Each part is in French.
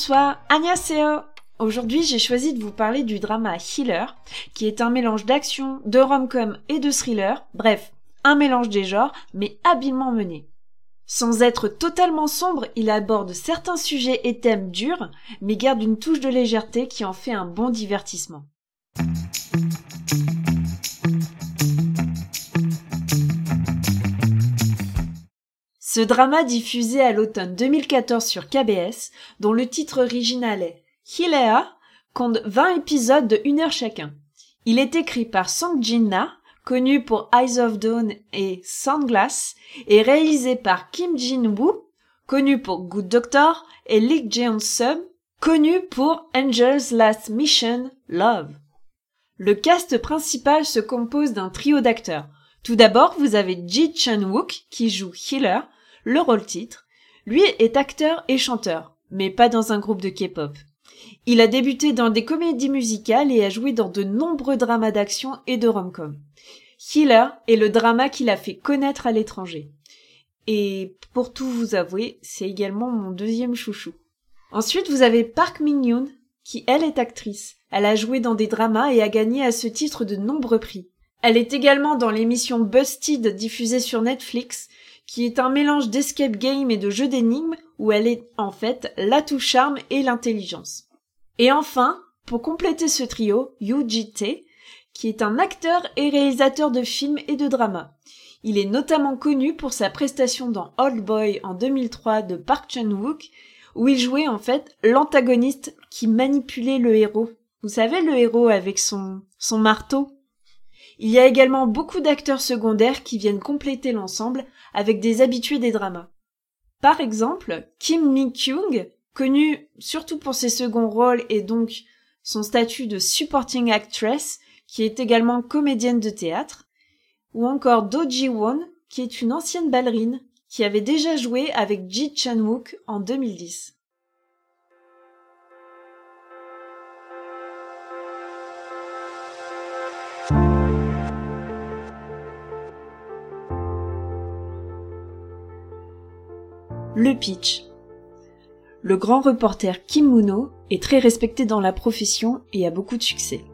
Bonsoir, annyeonghaseyo Aujourd'hui, j'ai choisi de vous parler du drama Healer, qui est un mélange d'action, de rom-com et de thriller, bref, un mélange des genres, mais habilement mené. Sans être totalement sombre, il aborde certains sujets et thèmes durs, mais garde une touche de légèreté qui en fait un bon divertissement. Ce drama diffusé à l'automne 2014 sur KBS, dont le titre original est Hilea, compte 20 épisodes de 1 heure chacun. Il est écrit par Song Jin-na, connu pour Eyes of Dawn et Sunglass, et réalisé par Kim Jin-woo, connu pour Good Doctor, et Lee Jeon-sub, connu pour Angel's Last Mission, Love. Le cast principal se compose d'un trio d'acteurs. Tout d'abord, vous avez Ji Chun-wook qui joue Healer, le rôle titre. Lui est acteur et chanteur, mais pas dans un groupe de K-pop. Il a débuté dans des comédies musicales et a joué dans de nombreux dramas d'action et de rom-com. Healer est le drama qu'il a fait connaître à l'étranger. Et pour tout vous avouer, c'est également mon deuxième chouchou. Ensuite, vous avez Park Min-yoon, qui elle est actrice. Elle a joué dans des dramas et a gagné à ce titre de nombreux prix. Elle est également dans l'émission Busted diffusée sur Netflix qui est un mélange d'escape game et de jeu d'énigmes où elle est en fait l'atout charme et l'intelligence. Et enfin, pour compléter ce trio, Yu Ji-tae, qui est un acteur et réalisateur de films et de dramas. Il est notamment connu pour sa prestation dans Old Boy en 2003 de Park Chan-wook, où il jouait en fait l'antagoniste qui manipulait le héros. Vous savez, le héros avec son, son marteau? Il y a également beaucoup d'acteurs secondaires qui viennent compléter l'ensemble avec des habitués des dramas. Par exemple, Kim Mi-kyung, connue surtout pour ses seconds rôles et donc son statut de supporting actress, qui est également comédienne de théâtre, ou encore Do Ji-won, qui est une ancienne ballerine qui avait déjà joué avec Ji Chan-wook en 2010. Le pitch. Le grand reporter Kim Muno est très respecté dans la profession et a beaucoup de succès.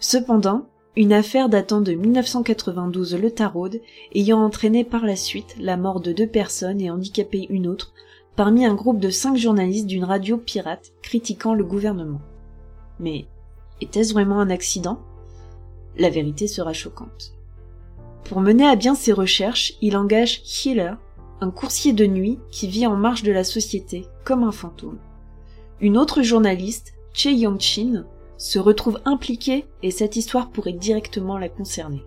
Cependant, une affaire datant de 1992 le taraude, ayant entraîné par la suite la mort de deux personnes et handicapé une autre, parmi un groupe de cinq journalistes d'une radio pirate critiquant le gouvernement. Mais était-ce vraiment un accident? La vérité sera choquante. Pour mener à bien ses recherches, il engage Healer, un coursier de nuit qui vit en marge de la société, comme un fantôme. Une autre journaliste, Che Yong-chin, se retrouve impliquée et cette histoire pourrait directement la concerner.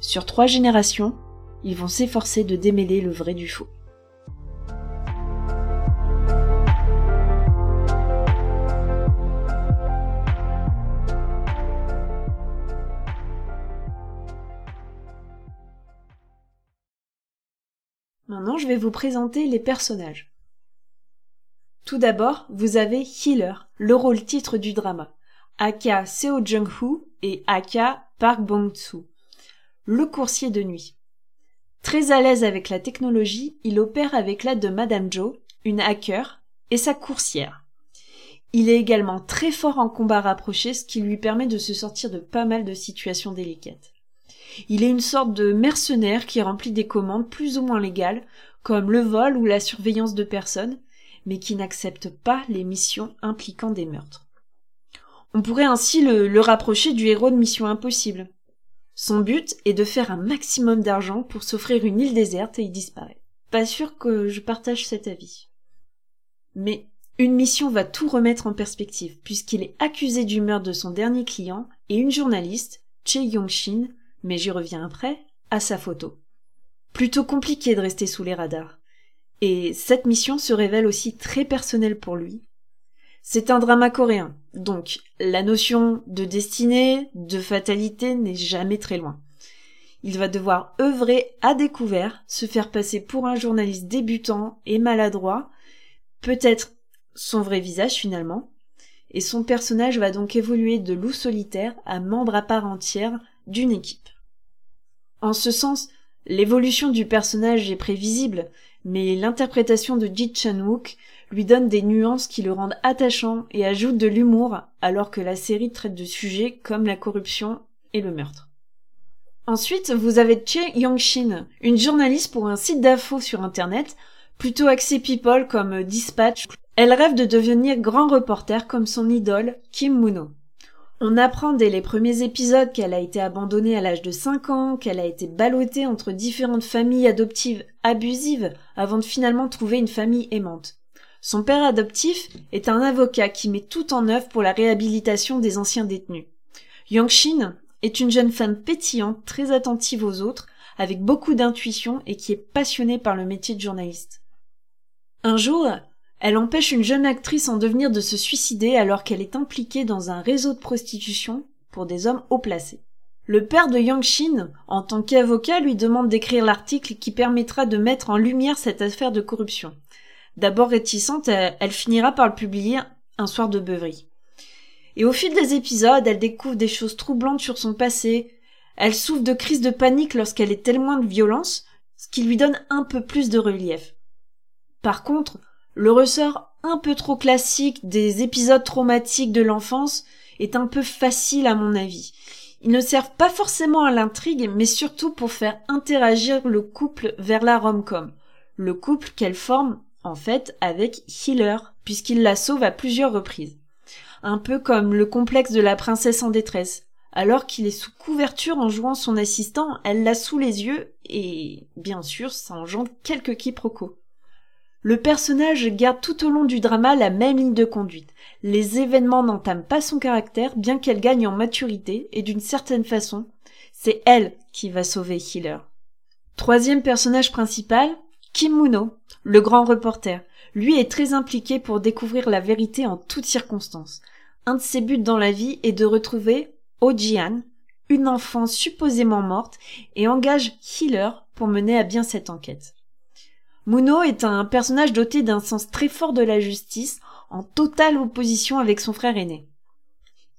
Sur trois générations, ils vont s'efforcer de démêler le vrai du faux. Maintenant, je vais vous présenter les personnages. Tout d'abord, vous avez Healer, le rôle titre du drama, aka Seo Jung-hoo et aka Park Bong-soo, le coursier de nuit. Très à l'aise avec la technologie, il opère avec l'aide de Madame Jo, une hacker, et sa coursière. Il est également très fort en combat rapproché, ce qui lui permet de se sortir de pas mal de situations délicates. Il est une sorte de mercenaire qui remplit des commandes plus ou moins légales, comme le vol ou la surveillance de personnes, mais qui n'accepte pas les missions impliquant des meurtres. On pourrait ainsi le, rapprocher du héros de Mission Impossible. Son but est de faire un maximum d'argent pour s'offrir une île déserte et y disparaît. Pas sûr que je partage cet avis. Mais une mission va tout remettre en perspective, puisqu'il est accusé du meurtre de son dernier client et une journaliste, Che Yong-shin, mais j'y reviens après, à sa photo. Plutôt compliqué de rester sous les radars. Et cette mission se révèle aussi très personnelle pour lui. C'est un drama coréen, donc la notion de destinée, de fatalité n'est jamais très loin. Il va devoir œuvrer à découvert, se faire passer pour un journaliste débutant et maladroit, peut-être son vrai visage finalement, et son personnage va donc évoluer de loup solitaire à membre à part entière d'une équipe. En ce sens, L'évolution du personnage est prévisible, mais l'interprétation de Ji Chan-wook lui donne des nuances qui le rendent attachant et ajoute de l'humour alors que la série traite de sujets comme la corruption et le meurtre. Ensuite, vous avez Che Young-shin, une journaliste pour un site d'info sur internet, plutôt axé people comme Dispatch. Elle rêve de devenir grand reporter comme son idole, Kim Muno. On apprend dès les premiers épisodes qu'elle a été abandonnée à l'âge de 5 ans, qu'elle a été ballottée entre différentes familles adoptives abusives avant de finalement trouver une famille aimante. Son père adoptif est un avocat qui met tout en œuvre pour la réhabilitation des anciens détenus. Yangshin est une jeune femme pétillante, très attentive aux autres, avec beaucoup d'intuition et qui est passionnée par le métier de journaliste. Un jour, elle empêche une jeune actrice en devenir de se suicider alors qu'elle est impliquée dans un réseau de prostitution pour des hommes haut placés. Le père de Yangshin, en tant qu'avocat, lui demande d'écrire l'article qui permettra de mettre en lumière cette affaire de corruption. D'abord réticente, elle, finira par le publier un soir de beuverie. Et au fil des épisodes, elle découvre des choses troublantes sur son passé. Elle souffre de crises de panique lorsqu'elle est témoin de violence, ce qui lui donne un peu plus de relief. Par contre, le ressort un peu trop classique des épisodes traumatiques de l'enfance est un peu facile à mon avis. Ils ne servent pas forcément à l'intrigue, mais surtout pour faire interagir le couple vers la rom-com. Le couple qu'elle forme, en fait, avec Healer, puisqu'il la sauve à plusieurs reprises un peu comme le complexe de la princesse en détresse. Alors qu'il est sous couverture en jouant son assistant, elle l'a sous les yeux et, bien sûr, ça engendre quelques quiproquos. Le personnage garde tout au long du drama la même ligne de conduite. Les événements n'entament pas son caractère, bien qu'elle gagne en maturité, et d'une certaine façon, c'est elle qui va sauver Healer. Troisième personnage principal, Kim Muno, le grand reporter. Lui est très impliqué pour découvrir la vérité en toutes circonstances. Un de ses buts dans la vie est de retrouver Ojian, une enfant supposément morte, et engage Healer pour mener à bien cette enquête. Muno est un personnage doté d'un sens très fort de la justice, en totale opposition avec son frère aîné.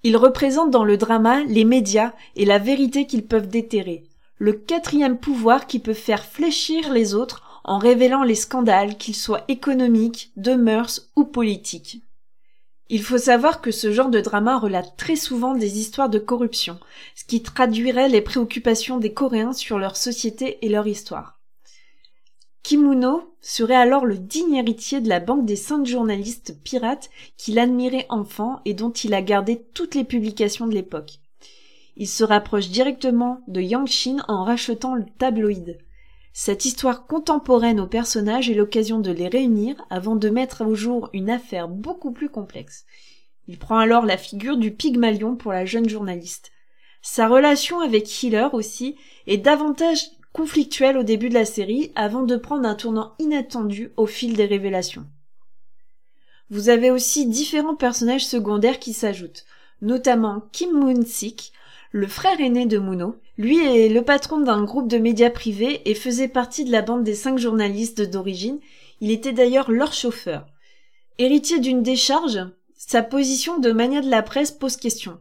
Il représente dans le drama les médias et la vérité qu'ils peuvent déterrer, le quatrième pouvoir qui peut faire fléchir les autres en révélant les scandales, qu'ils soient économiques, de mœurs ou politiques. Il faut savoir que ce genre de drama relate très souvent des histoires de corruption, ce qui traduirait les préoccupations des Coréens sur leur société et leur histoire. Kimuno serait alors le digne héritier de la banque des cinq journalistes pirates qu'il admirait enfant et dont il a gardé toutes les publications de l'époque. Il se rapproche directement de Yangshin en rachetant le tabloïd. Cette histoire contemporaine aux personnages est l'occasion de les réunir avant de mettre au jour une affaire beaucoup plus complexe. Il prend alors la figure du Pygmalion pour la jeune journaliste. Sa relation avec Healer aussi est davantage conflictuelle au début de la série avant de prendre un tournant inattendu au fil des révélations. Vous avez aussi différents personnages secondaires qui s'ajoutent, notamment Kim Moon-sik, le frère aîné de Muno, lui est le patron d'un groupe de médias privés et faisait partie de la bande des cinq journalistes d'origine. Il était d'ailleurs leur chauffeur. Héritier d'une décharge, sa position de mania de la presse pose question.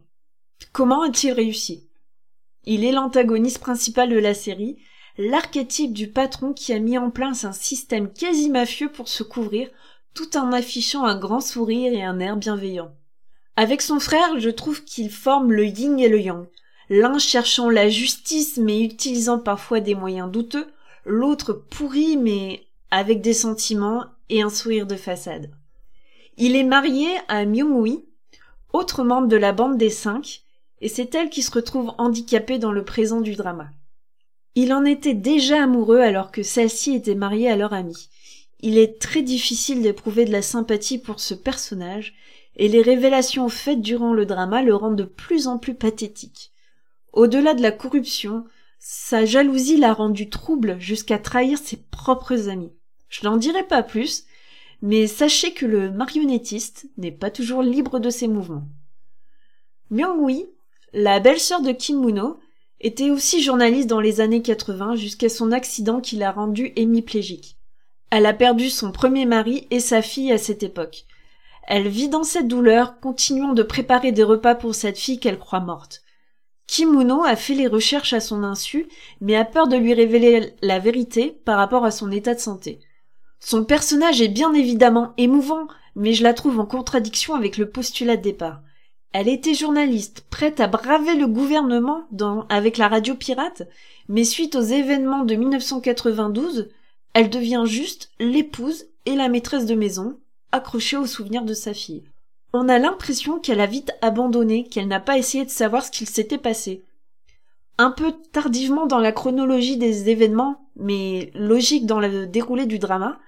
Comment a-t-il réussi? Il est l'antagoniste principal de la série, l'archétype du patron qui a mis en place un système quasi mafieux pour se couvrir, tout en affichant un grand sourire et un air bienveillant. Avec son frère, je trouve qu'il forme le yin et le yang l'un cherchant la justice mais utilisant parfois des moyens douteux, l'autre pourri mais avec des sentiments et un sourire de façade. Il est marié à Myung-hui, autre membre de la bande des cinq, et c'est elle qui se retrouve handicapée dans le présent du drama. Il en était déjà amoureux alors que celle-ci était mariée à leur amie. Il est très difficile d'éprouver de la sympathie pour ce personnage, et les révélations faites durant le drama le rendent de plus en plus pathétique. Au-delà de la corruption, sa jalousie l'a rendu trouble jusqu'à trahir ses propres amis. Je n'en dirai pas plus, mais sachez que le marionnettiste n'est pas toujours libre de ses mouvements. Myung-hui, la belle-sœur de Kim Muno, était aussi journaliste dans les années 80 jusqu'à son accident qui l'a rendue hémiplégique. Elle a perdu son premier mari et sa fille à cette époque. Elle vit dans cette douleur, continuant de préparer des repas pour cette fille qu'elle croit morte. Kimuno a fait les recherches à son insu, mais a peur de lui révéler la vérité par rapport à son état de santé. Son personnage est bien évidemment émouvant, mais je la trouve en contradiction avec le postulat de départ. Elle était journaliste, prête à braver le gouvernement avec la radio pirate, mais suite aux événements de 1992, elle devient juste l'épouse et la maîtresse de maison, accrochée aux souvenirs de sa fille. On a l'impression qu'elle a vite abandonné, qu'elle n'a pas essayé de savoir ce qu'il s'était passé. Un peu tardivement dans la chronologie des événements, mais logique dans le déroulé du drama,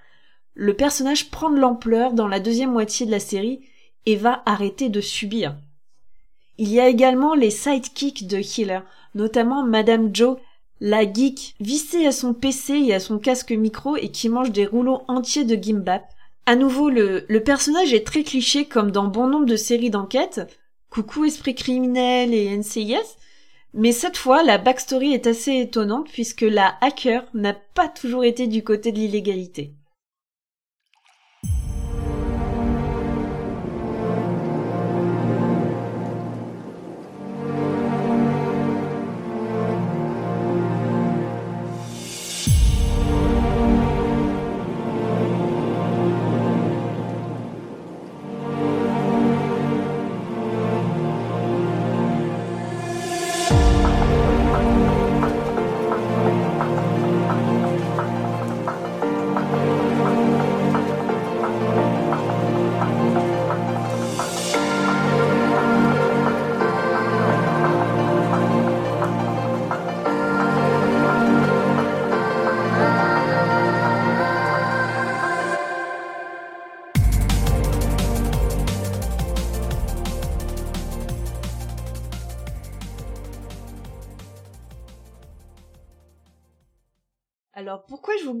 le personnage prend de l'ampleur dans la deuxième moitié de la série et va arrêter de subir. Il y a également les sidekicks de Healer, notamment Madame Joe, la geek vissée à son PC et à son casque micro et qui mange des rouleaux entiers de gimbap. À nouveau, le, le personnage est très cliché comme dans bon nombre de séries d'enquête. Coucou Esprit criminel et NCIS. Mais cette fois, la backstory est assez étonnante puisque la hacker n'a pas toujours été du côté de l'illégalité.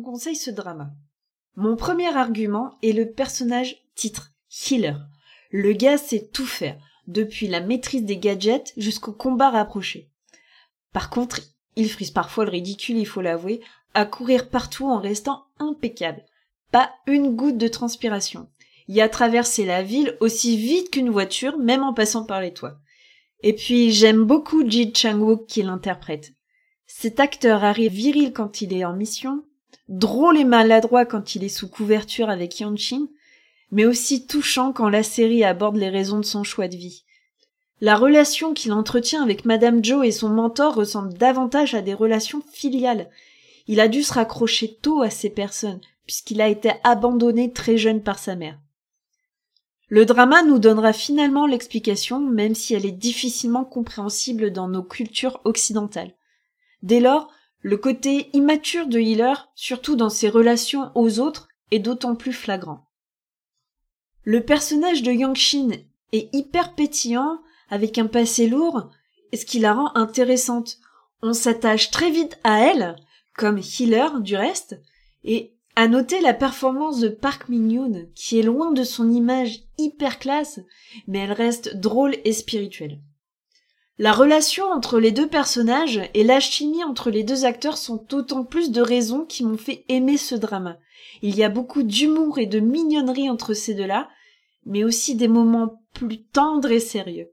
Conseille ce drama Mon premier argument est le personnage titre, Healer. Le gars sait tout faire, depuis la maîtrise des gadgets jusqu'au combat rapproché. Par contre, il frise parfois le ridicule, il faut l'avouer, à courir partout en restant impeccable. Pas une goutte de transpiration. Il a traversé la ville aussi vite qu'une voiture, même en passant par les toits. Et puis j'aime beaucoup Ji Chang-wook qui l'interprète. Cet acteur arrive viril quand il est en mission, drôle et maladroit quand il est sous couverture avec Yanchin, mais aussi touchant quand la série aborde les raisons de son choix de vie. La relation qu'il entretient avec Madame Joe et son mentor ressemble davantage à des relations filiales. Il a dû se raccrocher tôt à ces personnes, puisqu'il a été abandonné très jeune par sa mère. Le drama nous donnera finalement l'explication, même si elle est difficilement compréhensible dans nos cultures occidentales. Dès lors, le côté immature de Healer, surtout dans ses relations aux autres, est d'autant plus flagrant. Le personnage de Yangshin est hyper pétillant, avec un passé lourd, et ce qui la rend intéressante. On s'attache très vite à elle, comme Healer du reste, et à noter la performance de Park Min-yoon, qui est loin de son image hyper classe, mais elle reste drôle et spirituelle. La relation entre les deux personnages et la chimie entre les deux acteurs sont autant plus de raisons qui m'ont fait aimer ce drama. Il y a beaucoup d'humour et de mignonnerie entre ces deux-là, mais aussi des moments plus tendres et sérieux.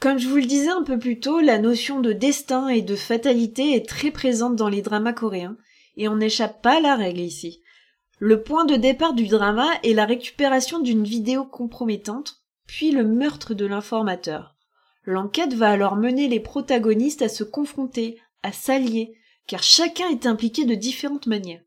Comme je vous le disais un peu plus tôt, la notion de destin et de fatalité est très présente dans les dramas coréens, et on n'échappe pas à la règle ici. Le point de départ du drama est la récupération d'une vidéo compromettante, puis le meurtre de l'informateur. L'enquête va alors mener les protagonistes à se confronter, à s'allier, car chacun est impliqué de différentes manières.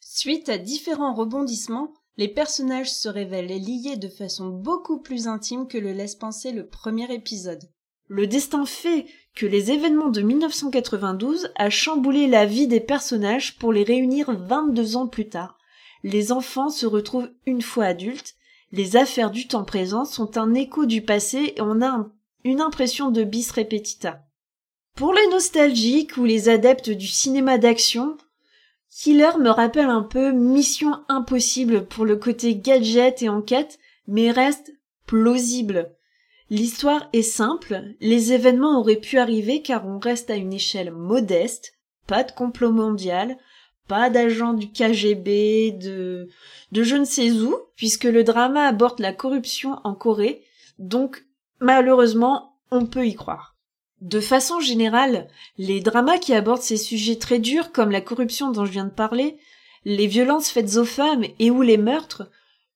Suite à différents rebondissements, les personnages se révèlent liés de façon beaucoup plus intime que le laisse penser le premier épisode. Le destin fait que les événements de 1992 a chamboulé la vie des personnages pour les réunir 22 ans plus tard. Les enfants se retrouvent une fois adultes, les affaires du temps présent sont un écho du passé et on a un une impression de bis repetita. Pour les nostalgiques ou les adeptes du cinéma d'action, Killer me rappelle un peu Mission Impossible pour le côté gadget et enquête, mais reste plausible. L'histoire est simple, les événements auraient pu arriver car on reste à une échelle modeste, pas de complot mondial, pas d'agent du KGB, de, de je ne sais où, puisque le drama aborde la corruption en Corée, donc Malheureusement, on peut y croire. De façon générale, les dramas qui abordent ces sujets très durs comme la corruption dont je viens de parler, les violences faites aux femmes et ou les meurtres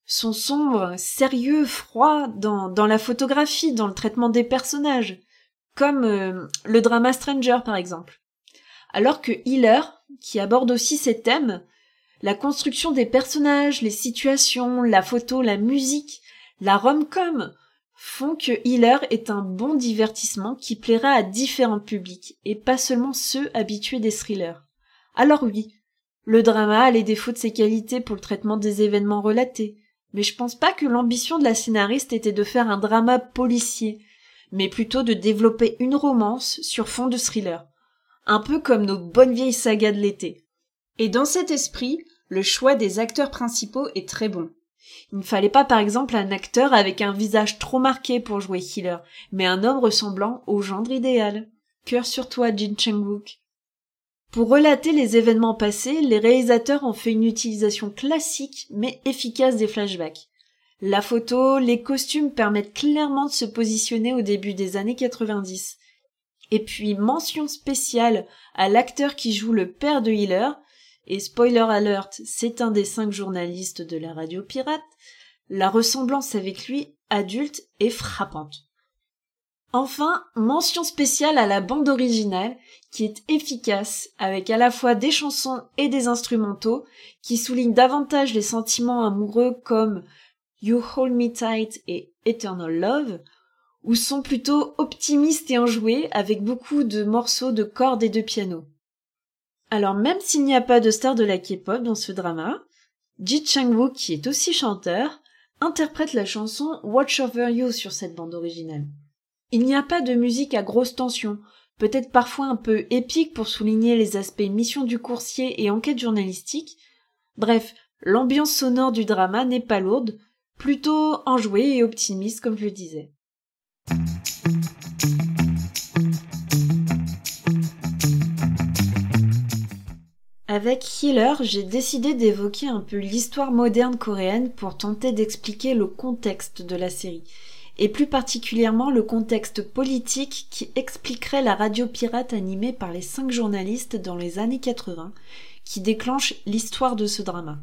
sont sombres, sérieux, froids dans, la photographie, dans le traitement des personnages, comme euh, le drama Stranger par exemple. Alors que Healer, qui aborde aussi ces thèmes, la construction des personnages, les situations, la photo, la musique, la rom-com, font que Healer est un bon divertissement qui plaira à différents publics et pas seulement ceux habitués des thrillers. Alors oui, le drama a les défauts de ses qualités pour le traitement des événements relatés, mais je pense pas que l'ambition de la scénariste était de faire un drama policier, mais plutôt de développer une romance sur fond de thriller. Un peu comme nos bonnes vieilles sagas de l'été. Et dans cet esprit, le choix des acteurs principaux est très bon. Il ne fallait pas par exemple un acteur avec un visage trop marqué pour jouer Healer, mais un homme ressemblant au gendre idéal. Cœur sur toi, Jin Chang-wook. Pour relater les événements passés, les réalisateurs ont fait une utilisation classique mais efficace des flashbacks. La photo, les costumes permettent clairement de se positionner au début des années 90. Et puis mention spéciale à l'acteur qui joue le père de Healer, et spoiler alert, c'est un des cinq journalistes de la radio pirate, la ressemblance avec lui, adulte, est frappante. Enfin, mention spéciale à la bande originale, qui est efficace, avec à la fois des chansons et des instrumentaux, qui soulignent davantage les sentiments amoureux comme You Hold Me Tight et Eternal Love, ou sont plutôt optimistes et enjoués, avec beaucoup de morceaux de cordes et de piano. Alors même s'il n'y a pas de star de la K-pop dans ce drama, Ji Chang-wook, qui est aussi chanteur, interprète la chanson Watch Over You sur cette bande originale. Il n'y a pas de musique à grosse tension, peut-être parfois un peu épique pour souligner les aspects mission du coursier et enquête journalistique. Bref, l'ambiance sonore du drama n'est pas lourde, plutôt enjouée et optimiste comme je le disais. Avec Healer, j'ai décidé d'évoquer un peu l'histoire moderne coréenne pour tenter d'expliquer le contexte de la série, et plus particulièrement le contexte politique qui expliquerait la radio pirate animée par les cinq journalistes dans les années 80, qui déclenche l'histoire de ce drama.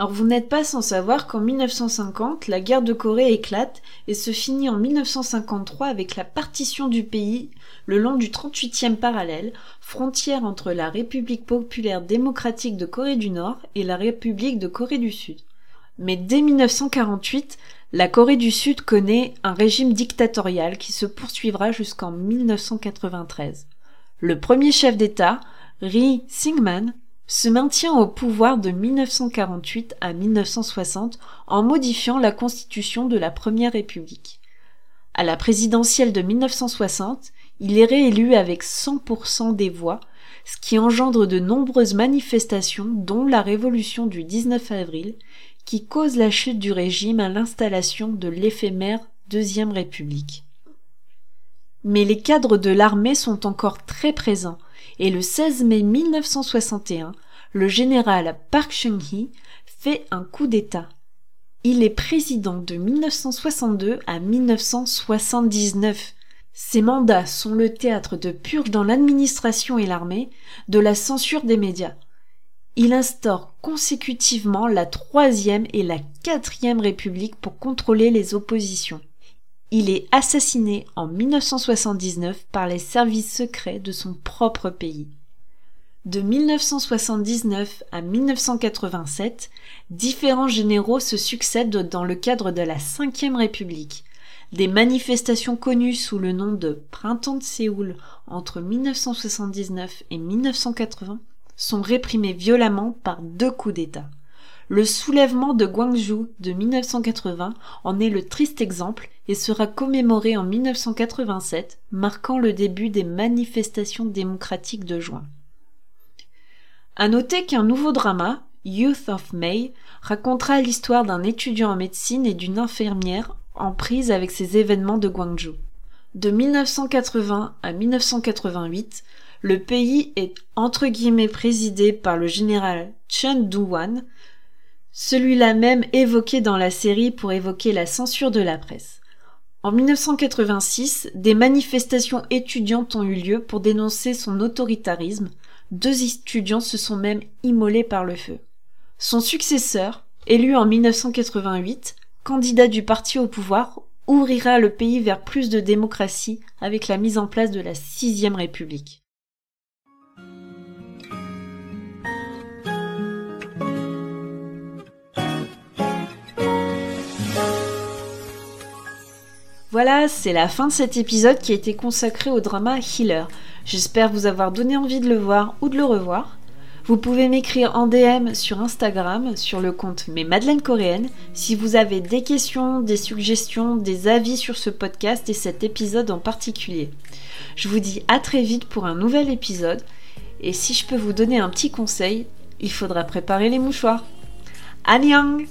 Alors vous n'êtes pas sans savoir qu'en 1950, la guerre de Corée éclate et se finit en 1953 avec la partition du pays le long du 38e parallèle, frontière entre la République populaire démocratique de Corée du Nord et la République de Corée du Sud. Mais dès 1948, la Corée du Sud connaît un régime dictatorial qui se poursuivra jusqu'en 1993. Le premier chef d'État, Ri Syngman, se maintient au pouvoir de 1948 à 1960 en modifiant la constitution de la Première République. À la présidentielle de 1960, il est réélu avec 100% des voix, ce qui engendre de nombreuses manifestations dont la révolution du 19 avril, qui cause la chute du régime à l'installation de l'éphémère Deuxième République. Mais les cadres de l'armée sont encore très présents, et le 16 mai 1961, le général Park Chung-hee fait un coup d'État. Il est président de 1962 à 1979. Ses mandats sont le théâtre de purges dans l'administration et l'armée, de la censure des médias. Il instaure consécutivement la troisième et la quatrième république pour contrôler les oppositions. Il est assassiné en 1979 par les services secrets de son propre pays. De 1979 à 1987, différents généraux se succèdent dans le cadre de la Ve République. Des manifestations connues sous le nom de Printemps de Séoul entre 1979 et 1980 sont réprimées violemment par deux coups d'État. Le soulèvement de Gwangju de 1980 en est le triste exemple et sera commémoré en 1987, marquant le début des manifestations démocratiques de juin. À noter qu'un nouveau drama, Youth of May, racontera l'histoire d'un étudiant en médecine et d'une infirmière en prise avec ces événements de Gwangju. De 1980 à 1988, le pays est entre guillemets présidé par le général Chun Doo-wan, celui-là même évoqué dans la série pour évoquer la censure de la presse. En 1986, des manifestations étudiantes ont eu lieu pour dénoncer son autoritarisme. Deux étudiants se sont même immolés par le feu. Son successeur, élu en 1988, candidat du parti au pouvoir, ouvrira le pays vers plus de démocratie avec la mise en place de la sixième république. Voilà, c'est la fin de cet épisode qui a été consacré au drama Healer. J'espère vous avoir donné envie de le voir ou de le revoir. Vous pouvez m'écrire en DM sur Instagram sur le compte Mes Madeleines Coréennes si vous avez des questions, des suggestions, des avis sur ce podcast et cet épisode en particulier. Je vous dis à très vite pour un nouvel épisode et si je peux vous donner un petit conseil, il faudra préparer les mouchoirs. Annyeong